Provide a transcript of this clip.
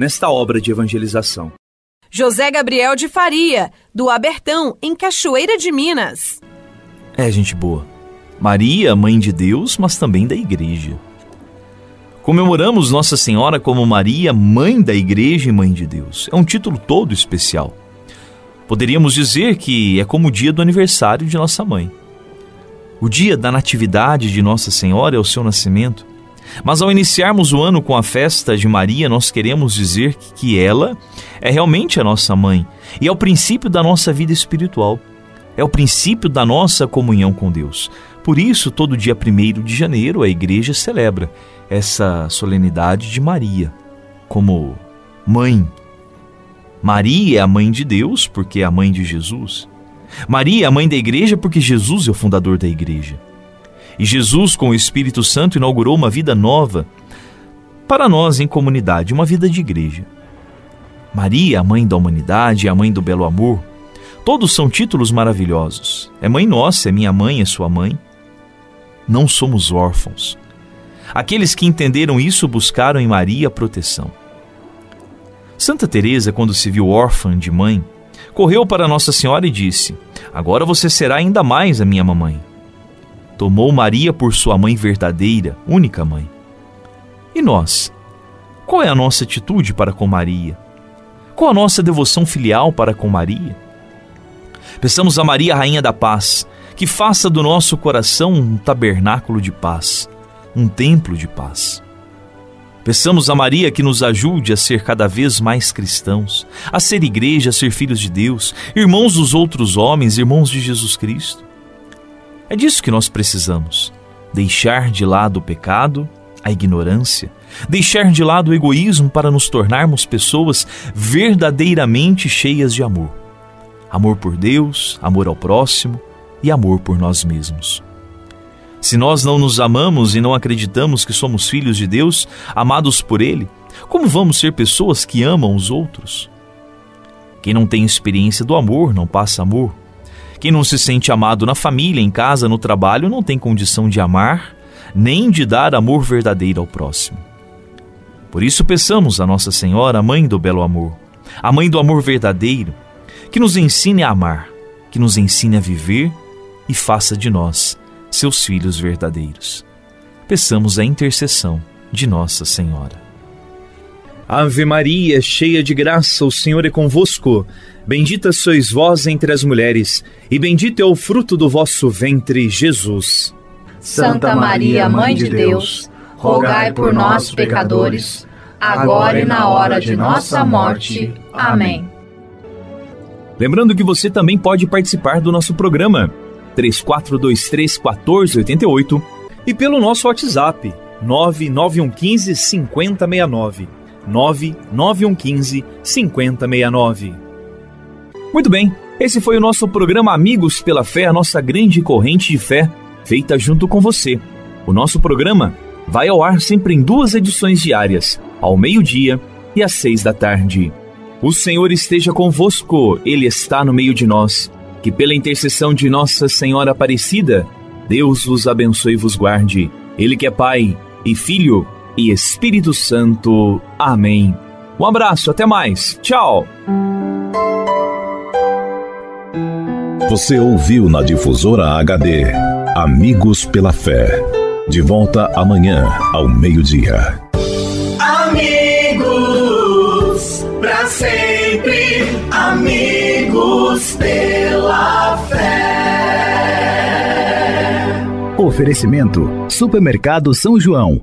nesta obra de evangelização. José Gabriel de Faria, do Abertão, em Cachoeira de Minas. É, gente boa. Maria, mãe de Deus, mas também da igreja. Comemoramos Nossa Senhora como Maria, mãe da igreja e mãe de Deus. É um título todo especial. Poderíamos dizer que é como o dia do aniversário de nossa mãe. O dia da natividade de Nossa Senhora é o seu nascimento. Mas ao iniciarmos o ano com a festa de Maria, nós queremos dizer que ela é realmente a nossa mãe e é o princípio da nossa vida espiritual. É o princípio da nossa comunhão com Deus. Por isso, todo dia 1 de janeiro, a igreja celebra essa solenidade de Maria como mãe. Maria é a mãe de Deus, porque é a mãe de Jesus. Maria é a mãe da igreja, porque Jesus é o fundador da igreja. E Jesus, com o Espírito Santo, inaugurou uma vida nova para nós em comunidade, uma vida de igreja. Maria, a mãe da humanidade, a mãe do belo amor, todos são títulos maravilhosos. É mãe nossa, é minha mãe, é sua mãe. Não somos órfãos. Aqueles que entenderam isso buscaram em Maria proteção. Santa Teresa, quando se viu órfã de mãe, correu para Nossa Senhora e disse: Agora você será ainda mais a minha mamãe tomou Maria por sua mãe verdadeira, única mãe. E nós? Qual é a nossa atitude para com Maria? Qual a nossa devoção filial para com Maria? Peçamos a Maria, Rainha da Paz, que faça do nosso coração um tabernáculo de paz, um templo de paz. Peçamos a Maria que nos ajude a ser cada vez mais cristãos, a ser igreja, a ser filhos de Deus, irmãos dos outros homens, irmãos de Jesus Cristo. É disso que nós precisamos. Deixar de lado o pecado, a ignorância, deixar de lado o egoísmo para nos tornarmos pessoas verdadeiramente cheias de amor. Amor por Deus, amor ao próximo e amor por nós mesmos. Se nós não nos amamos e não acreditamos que somos filhos de Deus, amados por Ele, como vamos ser pessoas que amam os outros? Quem não tem experiência do amor não passa amor. Quem não se sente amado na família, em casa, no trabalho, não tem condição de amar, nem de dar amor verdadeiro ao próximo. Por isso peçamos a Nossa Senhora, a mãe do belo amor, a mãe do amor verdadeiro, que nos ensine a amar, que nos ensine a viver e faça de nós seus filhos verdadeiros. Peçamos a intercessão de Nossa Senhora. Ave Maria, cheia de graça, o Senhor é convosco. Bendita sois vós entre as mulheres, e bendito é o fruto do vosso ventre, Jesus. Santa Maria, Mãe de Deus, rogai por nós, pecadores, agora e na hora de nossa morte. Amém. Lembrando que você também pode participar do nosso programa 3423 1488 e pelo nosso WhatsApp 99115 5069. 99115 5069. Muito bem, esse foi o nosso programa Amigos pela Fé, a nossa grande corrente de fé, feita junto com você. O nosso programa vai ao ar sempre em duas edições diárias, ao meio-dia e às seis da tarde. O Senhor esteja convosco, Ele está no meio de nós. Que pela intercessão de Nossa Senhora Aparecida, Deus vos abençoe e vos guarde. Ele que é Pai e Filho e Espírito Santo. Amém. Um abraço, até mais. Tchau. Você ouviu na difusora HD Amigos pela Fé. De volta amanhã ao meio-dia. Amigos, para sempre. Amigos pela fé. Oferecimento: Supermercado São João.